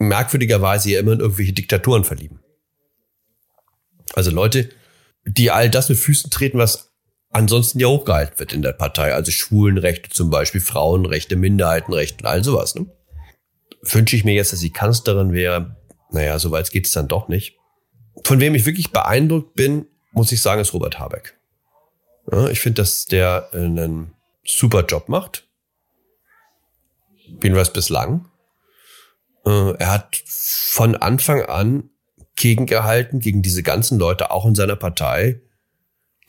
merkwürdigerweise ja immer in irgendwelche Diktaturen verlieben. Also Leute, die all das mit Füßen treten, was ansonsten ja hochgehalten wird in der Partei. Also Schwulenrechte zum Beispiel, Frauenrechte, Minderheitenrechte, all sowas. Ne? wünsche ich mir jetzt, dass sie Kanzlerin wäre. naja, so weit geht es dann doch nicht. Von wem ich wirklich beeindruckt bin, muss ich sagen, ist Robert Habeck. Ja, ich finde, dass der einen super Job macht. Jedenfalls bislang. Äh, er hat von Anfang an gegengehalten gegen diese ganzen Leute, auch in seiner Partei,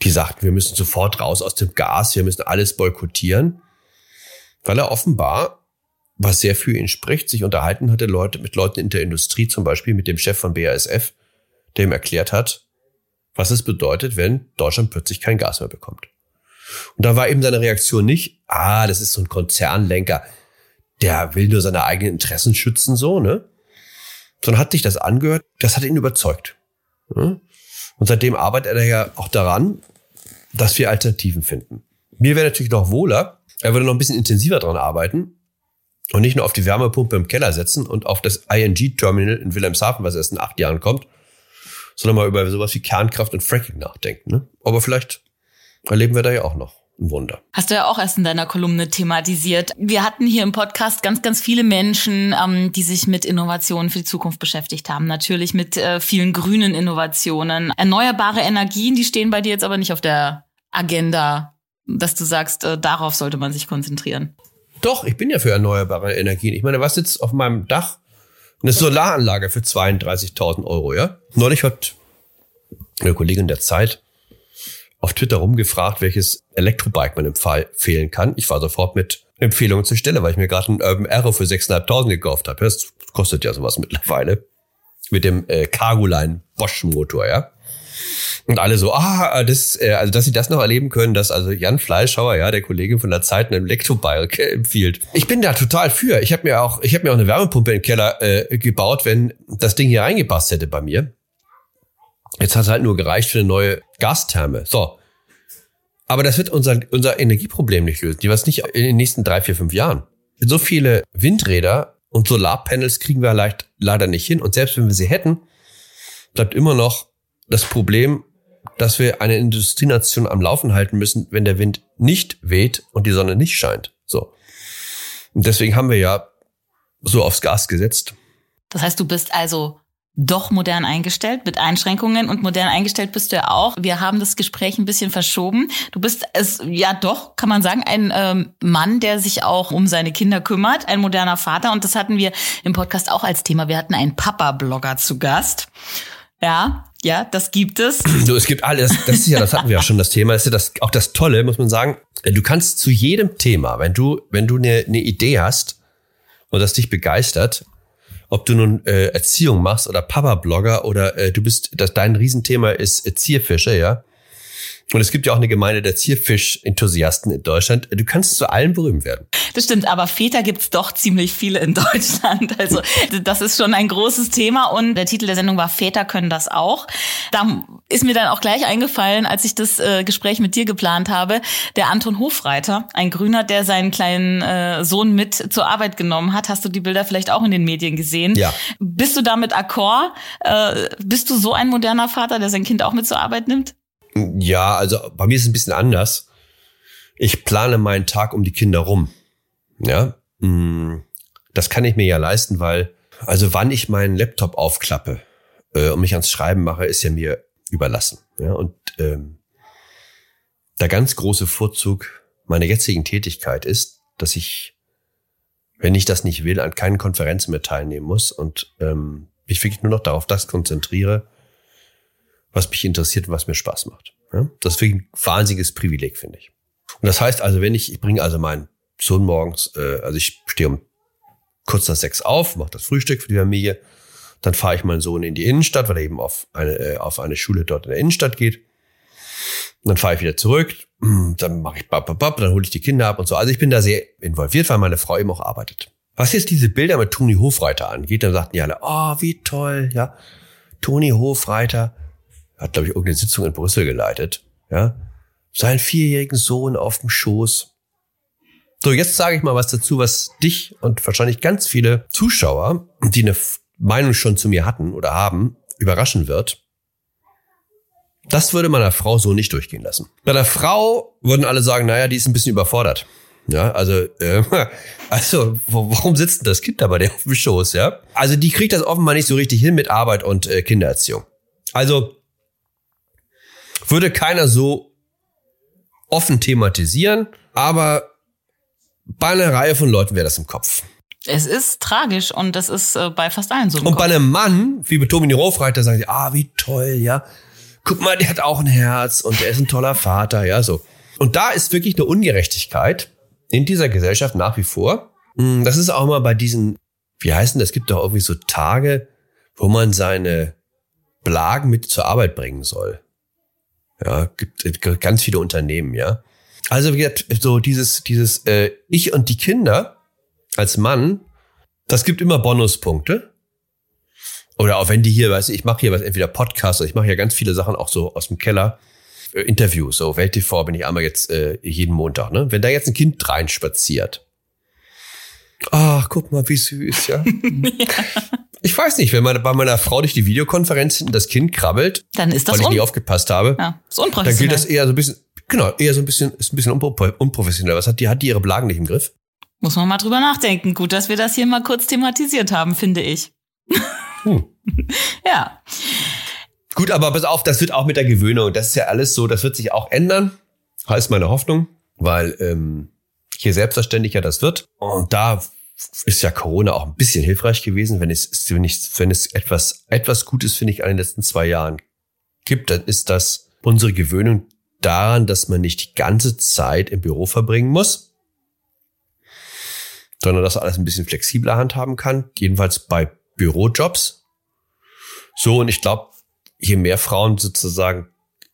die sagten, wir müssen sofort raus aus dem Gas, wir müssen alles boykottieren, weil er offenbar, was sehr für ihn spricht, sich unterhalten hatte Leute mit Leuten in der Industrie, zum Beispiel mit dem Chef von BASF, der ihm erklärt hat, was es bedeutet, wenn Deutschland plötzlich kein Gas mehr bekommt. Und da war eben seine Reaktion nicht, ah, das ist so ein Konzernlenker, der will nur seine eigenen Interessen schützen, so, ne? Sondern hat sich das angehört, das hat ihn überzeugt. Ne? Und seitdem arbeitet er ja auch daran, dass wir Alternativen finden. Mir wäre natürlich noch wohler, er würde noch ein bisschen intensiver dran arbeiten und nicht nur auf die Wärmepumpe im Keller setzen und auf das ING-Terminal in Wilhelmshaven, was erst in acht Jahren kommt, sondern mal über sowas wie Kernkraft und Fracking nachdenken. Ne? Aber vielleicht erleben wir da ja auch noch ein Wunder. Hast du ja auch erst in deiner Kolumne thematisiert. Wir hatten hier im Podcast ganz, ganz viele Menschen, ähm, die sich mit Innovationen für die Zukunft beschäftigt haben. Natürlich mit äh, vielen grünen Innovationen. Erneuerbare Energien, die stehen bei dir jetzt aber nicht auf der Agenda, dass du sagst, äh, darauf sollte man sich konzentrieren. Doch, ich bin ja für erneuerbare Energien. Ich meine, was sitzt auf meinem Dach? Eine Solaranlage für 32.000 Euro, ja? Neulich hat eine Kollegin der Zeit auf Twitter rumgefragt, welches Elektrobike man empfehlen kann. Ich war sofort mit Empfehlungen zur Stelle, weil ich mir gerade einen Urban Arrow für 6.500 gekauft habe. Das kostet ja sowas mittlerweile. Mit dem äh, Cargoline Bosch Motor, ja. Und alle so, ah, das, äh, also dass sie das noch erleben können, dass also Jan Fleischhauer, ja, der Kollege von der Zeit, einen Elektrobike empfiehlt. Ich bin da total für. Ich habe mir auch, ich habe mir auch eine Wärmepumpe im Keller äh, gebaut, wenn das Ding hier reingepasst hätte bei mir. Jetzt hat es halt nur gereicht für eine neue Gastherme. So. Aber das wird unser, unser Energieproblem nicht lösen. Die was nicht in den nächsten drei, vier, fünf Jahren. So viele Windräder und Solarpanels kriegen wir leicht, leider nicht hin. Und selbst wenn wir sie hätten, bleibt immer noch das Problem, dass wir eine Industrienation am Laufen halten müssen, wenn der Wind nicht weht und die Sonne nicht scheint. So. Und deswegen haben wir ja so aufs Gas gesetzt. Das heißt, du bist also doch modern eingestellt mit Einschränkungen und modern eingestellt bist du ja auch. Wir haben das Gespräch ein bisschen verschoben. Du bist es ja doch, kann man sagen, ein ähm, Mann, der sich auch um seine Kinder kümmert, ein moderner Vater und das hatten wir im Podcast auch als Thema. Wir hatten einen Papa-Blogger zu Gast. Ja, ja, das gibt es. Du, es gibt alles. Das ist ja, das hatten wir ja schon das Thema. Das ist ja das, auch das Tolle, muss man sagen. Du kannst zu jedem Thema, wenn du, wenn du eine, eine Idee hast und das dich begeistert, ob du nun äh, Erziehung machst oder Papa-Blogger oder äh, du bist, dass dein Riesenthema ist äh, Zierfische, ja. Und es gibt ja auch eine Gemeinde der Zierfisch-Enthusiasten in Deutschland. Du kannst zu allen berühmt werden. Das stimmt, aber Väter gibt's doch ziemlich viele in Deutschland. Also das ist schon ein großes Thema und der Titel der Sendung war Väter können das auch. Da ist mir dann auch gleich eingefallen, als ich das äh, Gespräch mit dir geplant habe, der Anton Hofreiter, ein Grüner, der seinen kleinen äh, Sohn mit zur Arbeit genommen hat. Hast du die Bilder vielleicht auch in den Medien gesehen? Ja. Bist du damit akkord? Äh, bist du so ein moderner Vater, der sein Kind auch mit zur Arbeit nimmt? Ja, also bei mir ist es ein bisschen anders. Ich plane meinen Tag um die Kinder rum. Ja, mm, das kann ich mir ja leisten, weil also wann ich meinen Laptop aufklappe äh, und mich ans Schreiben mache, ist ja mir überlassen. Ja, und ähm, der ganz große Vorzug meiner jetzigen Tätigkeit ist, dass ich, wenn ich das nicht will, an keinen Konferenzen mehr teilnehmen muss und ähm, mich wirklich nur noch darauf das konzentriere, was mich interessiert und was mir Spaß macht. Ja? Das ist wirklich ein wahnsinniges Privileg, finde ich. Und das heißt also, wenn ich, ich bringe also meinen Sohn morgens, äh, also ich stehe um kurz nach sechs auf, mache das Frühstück für die Familie, dann fahre ich meinen Sohn in die Innenstadt, weil er eben auf eine, äh, auf eine Schule dort in der Innenstadt geht. Und dann fahre ich wieder zurück, dann mache ich bap, bap, bap, dann hole ich die Kinder ab und so. Also ich bin da sehr involviert, weil meine Frau eben auch arbeitet. Was jetzt diese Bilder mit Toni Hofreiter angeht, dann sagten die alle, oh, wie toll, ja. Toni Hofreiter, hat, glaube ich, irgendeine Sitzung in Brüssel geleitet, ja, seinen vierjährigen Sohn auf dem Schoß. So, jetzt sage ich mal was dazu, was dich und wahrscheinlich ganz viele Zuschauer, die eine Meinung schon zu mir hatten oder haben, überraschen wird. Das würde meiner Frau so nicht durchgehen lassen. Bei der Frau würden alle sagen, naja, die ist ein bisschen überfordert. Ja, also, äh, also warum sitzt denn das Kind da bei der auf dem Schoß, ja? Also die kriegt das offenbar nicht so richtig hin mit Arbeit und äh, Kindererziehung. Also würde keiner so offen thematisieren, aber bei einer Reihe von Leuten wäre das im Kopf. Es ist tragisch und das ist äh, bei fast allen so. Und Kopf. bei einem Mann, wie bei Tomini Hofreiter, sagen sie, ah, wie toll, ja. Guck mal, der hat auch ein Herz und er ist ein toller Vater, ja, so. Und da ist wirklich eine Ungerechtigkeit in dieser Gesellschaft nach wie vor. Hm, das ist auch mal bei diesen, wie heißen das, es gibt doch irgendwie so Tage, wo man seine Blagen mit zur Arbeit bringen soll. Ja, gibt ganz viele Unternehmen, ja. Also wie gesagt, so dieses, dieses äh, Ich und die Kinder als Mann, das gibt immer Bonuspunkte. Oder auch wenn die hier, weißt du, ich mache hier was, entweder Podcast, ich mache ja ganz viele Sachen auch so aus dem Keller. Äh, Interviews, so Welt TV bin ich einmal jetzt äh, jeden Montag, ne? Wenn da jetzt ein Kind reinspaziert. Ach, guck mal, wie süß, ja. ja. Ich weiß nicht, wenn man bei meiner Frau durch die Videokonferenz hinten das Kind krabbelt, dann ist das weil ich nicht aufgepasst habe, ja, ist unprofessionell. dann gilt das eher so ein bisschen, genau, eher so ein bisschen, ist ein bisschen unprofessionell. Was hat die, hat die ihre Blagen nicht im Griff? Muss man mal drüber nachdenken. Gut, dass wir das hier mal kurz thematisiert haben, finde ich. Hm. ja. Gut, aber pass auf, das wird auch mit der Gewöhnung. Das ist ja alles so, das wird sich auch ändern. Heißt meine Hoffnung, weil ähm, je selbstverständlicher das wird. Und da ist ja Corona auch ein bisschen hilfreich gewesen, wenn es, wenn, ich, wenn es etwas, etwas Gutes, finde ich, an den letzten zwei Jahren gibt, dann ist das unsere Gewöhnung daran, dass man nicht die ganze Zeit im Büro verbringen muss, sondern dass alles ein bisschen flexibler handhaben kann, jedenfalls bei Bürojobs. So, und ich glaube, je mehr Frauen sozusagen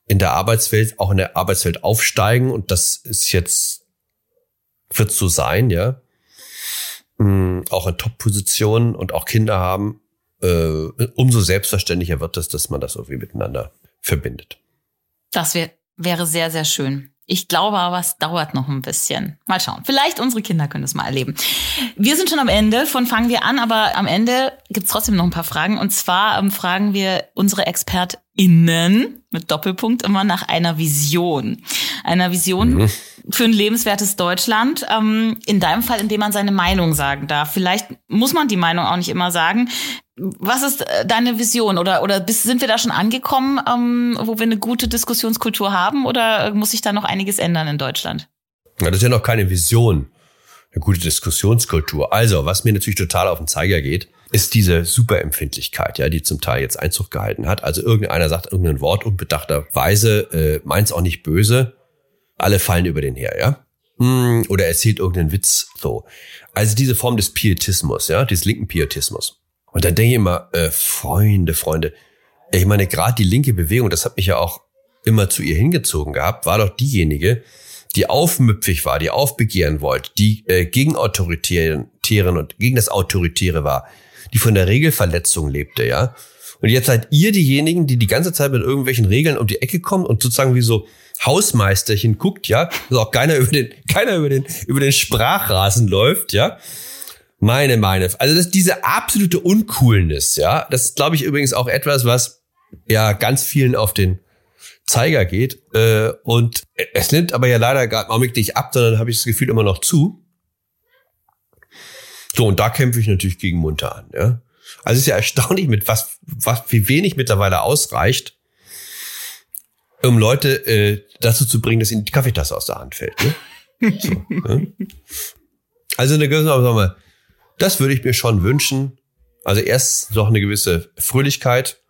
in der Arbeitswelt, auch in der Arbeitswelt aufsteigen, und das ist jetzt, wird so sein, ja, mh, auch in Top-Positionen und auch Kinder haben, äh, umso selbstverständlicher wird es, dass man das irgendwie miteinander verbindet. Das wär, wäre sehr, sehr schön. Ich glaube aber, es dauert noch ein bisschen. Mal schauen. Vielleicht unsere Kinder können es mal erleben. Wir sind schon am Ende von Fangen wir an, aber am Ende gibt's trotzdem noch ein paar Fragen. Und zwar ähm, fragen wir unsere ExpertInnen mit Doppelpunkt immer nach einer Vision. Einer Vision mhm. für ein lebenswertes Deutschland. Ähm, in deinem Fall, indem man seine Meinung sagen darf. Vielleicht muss man die Meinung auch nicht immer sagen. Was ist äh, deine Vision oder oder bis, sind wir da schon angekommen, ähm, wo wir eine gute Diskussionskultur haben oder muss sich da noch einiges ändern in Deutschland? Ja, das ist ja noch keine Vision, eine gute Diskussionskultur. Also, was mir natürlich total auf den Zeiger geht, ist diese Superempfindlichkeit, ja, die zum Teil jetzt Einzug gehalten hat. Also irgendeiner sagt irgendein Wort unbedachterweise, äh, meint's auch nicht böse, alle fallen über den her, ja. Hm, oder erzählt irgendeinen Witz so. Also diese Form des Pietismus, ja, des linken Pietismus. Und dann denke ich immer, äh, Freunde, Freunde, ich meine, gerade die linke Bewegung, das hat mich ja auch immer zu ihr hingezogen gehabt, war doch diejenige, die aufmüpfig war, die aufbegehren wollte, die äh, gegen Autoritären und gegen das Autoritäre war, die von der Regelverletzung lebte, ja. Und jetzt seid ihr diejenigen, die die ganze Zeit mit irgendwelchen Regeln um die Ecke kommen und sozusagen wie so Hausmeisterchen guckt, ja, dass auch keiner über den, keiner über den, über den Sprachrasen läuft, ja. Meine, meine. Also das, diese absolute Uncoolness, ja, das ist, glaube ich, übrigens auch etwas, was ja ganz vielen auf den Zeiger geht. Äh, und es nimmt aber ja leider gerade nicht ab, sondern habe ich das Gefühl immer noch zu. So, und da kämpfe ich natürlich gegen munter an, ja. Also es ist ja erstaunlich, mit was, was, wie wenig mittlerweile ausreicht, um Leute äh, dazu zu bringen, dass ihnen die Kaffeetasse aus der Hand fällt. Ne? So, ne? Also eine gewisse, das würde ich mir schon wünschen. Also erst noch eine gewisse Fröhlichkeit,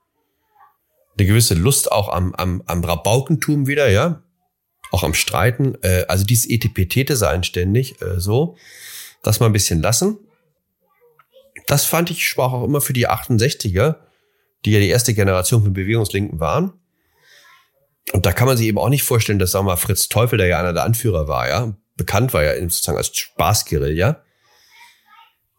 eine gewisse Lust auch am, am, am Rabaukentum wieder, ja. Auch am Streiten. Äh, also dieses Etipetete sein ständig, äh, so. Das mal ein bisschen lassen. Das fand ich sprach auch immer für die 68er, die ja die erste Generation von Bewegungslinken waren. Und da kann man sich eben auch nicht vorstellen, dass, sagen wir mal, Fritz Teufel, der ja einer der Anführer war, ja, bekannt war ja sozusagen als Spaßguerilla,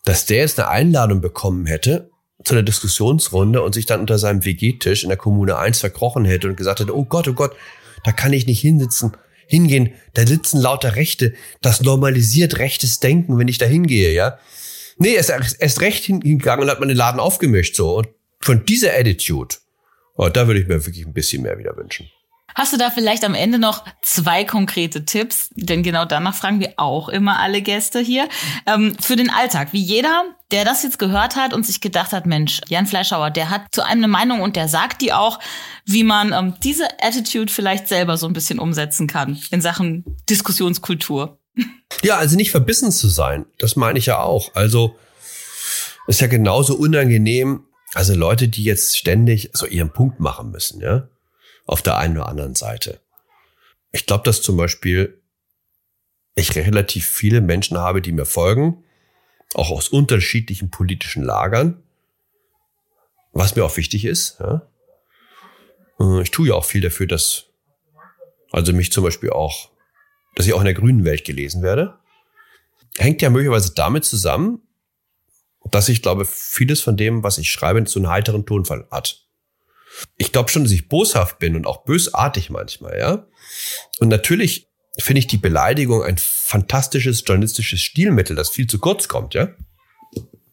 dass der jetzt eine Einladung bekommen hätte zu einer Diskussionsrunde und sich dann unter seinem WG-Tisch in der Kommune 1 verkrochen hätte und gesagt hätte, oh Gott, oh Gott, da kann ich nicht hinsitzen, hingehen, da sitzen lauter Rechte, das normalisiert rechtes Denken, wenn ich da hingehe, ja. Nee, er ist erst recht hingegangen und hat meinen Laden aufgemischt, so. Und von dieser Attitude, oh, da würde ich mir wirklich ein bisschen mehr wieder wünschen. Hast du da vielleicht am Ende noch zwei konkrete Tipps? Denn genau danach fragen wir auch immer alle Gäste hier. Ähm, für den Alltag, wie jeder, der das jetzt gehört hat und sich gedacht hat, Mensch, Jan Fleischhauer, der hat zu einem eine Meinung und der sagt die auch, wie man ähm, diese Attitude vielleicht selber so ein bisschen umsetzen kann in Sachen Diskussionskultur. Ja, also nicht verbissen zu sein, das meine ich ja auch. Also ist ja genauso unangenehm, also Leute, die jetzt ständig so ihren Punkt machen müssen, ja auf der einen oder anderen Seite. Ich glaube, dass zum Beispiel ich relativ viele Menschen habe, die mir folgen, auch aus unterschiedlichen politischen Lagern, was mir auch wichtig ist. Ja. Äh, ich tue ja auch viel dafür, dass, also mich zum Beispiel auch, dass ich auch in der grünen Welt gelesen werde. Hängt ja möglicherweise damit zusammen, dass ich glaube, vieles von dem, was ich schreibe, zu einem heiteren Tonfall hat. Ich glaube schon, dass ich boshaft bin und auch bösartig manchmal, ja. Und natürlich finde ich die Beleidigung ein fantastisches journalistisches Stilmittel, das viel zu kurz kommt, ja.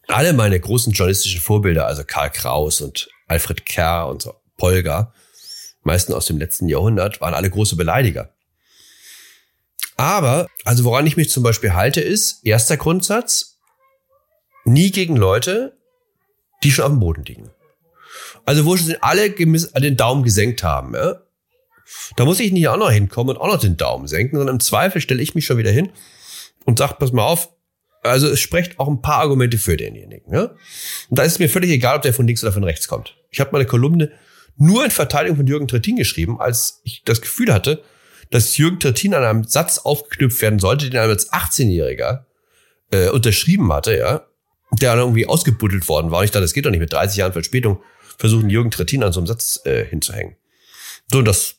Alle meine großen journalistischen Vorbilder, also Karl Kraus und Alfred Kerr und so, Polger, meisten aus dem letzten Jahrhundert, waren alle große Beleidiger. Aber, also woran ich mich zum Beispiel halte, ist, erster Grundsatz, nie gegen Leute, die schon auf dem Boden liegen. Also wo schon alle den Daumen gesenkt haben, ja? Da muss ich nicht auch noch hinkommen und auch noch den Daumen senken, sondern im Zweifel stelle ich mich schon wieder hin und sage, pass mal auf, also es spricht auch ein paar Argumente für denjenigen. Ja? Und da ist es mir völlig egal, ob der von links oder von rechts kommt. Ich habe meine Kolumne nur in Verteidigung von Jürgen Trittin geschrieben, als ich das Gefühl hatte, dass Jürgen Trittin an einem Satz aufgeknüpft werden sollte, den er als 18-Jähriger äh, unterschrieben hatte, ja, der dann irgendwie ausgebuddelt worden war. Und ich dachte, das geht doch nicht mit 30 Jahren Verspätung versuchen, Jürgen Trittin an so einem Satz äh, hinzuhängen. So, das,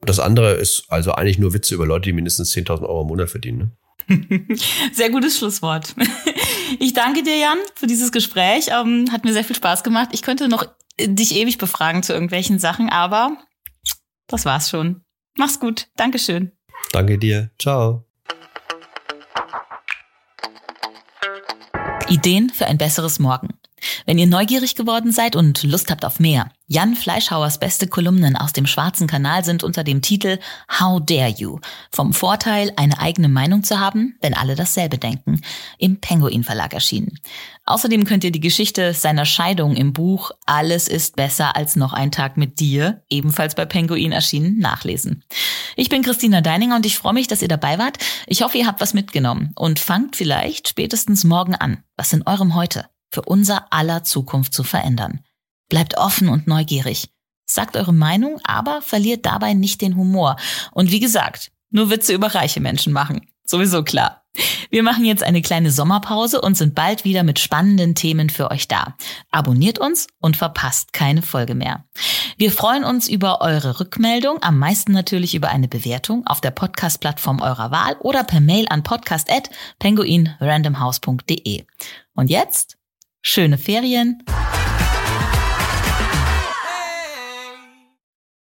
das andere ist also eigentlich nur Witze über Leute, die mindestens 10.000 Euro im Monat verdienen. Ne? Sehr gutes Schlusswort. Ich danke dir, Jan, für dieses Gespräch. Ähm, hat mir sehr viel Spaß gemacht. Ich könnte noch dich ewig befragen zu irgendwelchen Sachen, aber das war's schon. Mach's gut. Dankeschön. Danke dir. Ciao. Ideen für ein besseres Morgen. Wenn ihr neugierig geworden seid und Lust habt auf mehr, Jan Fleischhauers beste Kolumnen aus dem Schwarzen Kanal sind unter dem Titel How Dare You? Vom Vorteil, eine eigene Meinung zu haben, wenn alle dasselbe denken, im Penguin Verlag erschienen. Außerdem könnt ihr die Geschichte seiner Scheidung im Buch Alles ist besser als noch ein Tag mit dir, ebenfalls bei Penguin erschienen, nachlesen. Ich bin Christina Deininger und ich freue mich, dass ihr dabei wart. Ich hoffe, ihr habt was mitgenommen und fangt vielleicht spätestens morgen an, was in eurem Heute für unser aller Zukunft zu verändern. Bleibt offen und neugierig. Sagt eure Meinung, aber verliert dabei nicht den Humor. Und wie gesagt, nur Witze über reiche Menschen machen. Sowieso klar. Wir machen jetzt eine kleine Sommerpause und sind bald wieder mit spannenden Themen für euch da. Abonniert uns und verpasst keine Folge mehr. Wir freuen uns über eure Rückmeldung, am meisten natürlich über eine Bewertung auf der Podcast-Plattform eurer Wahl oder per Mail an podcast.penguinrandomhouse.de. Und jetzt Schöne Ferien!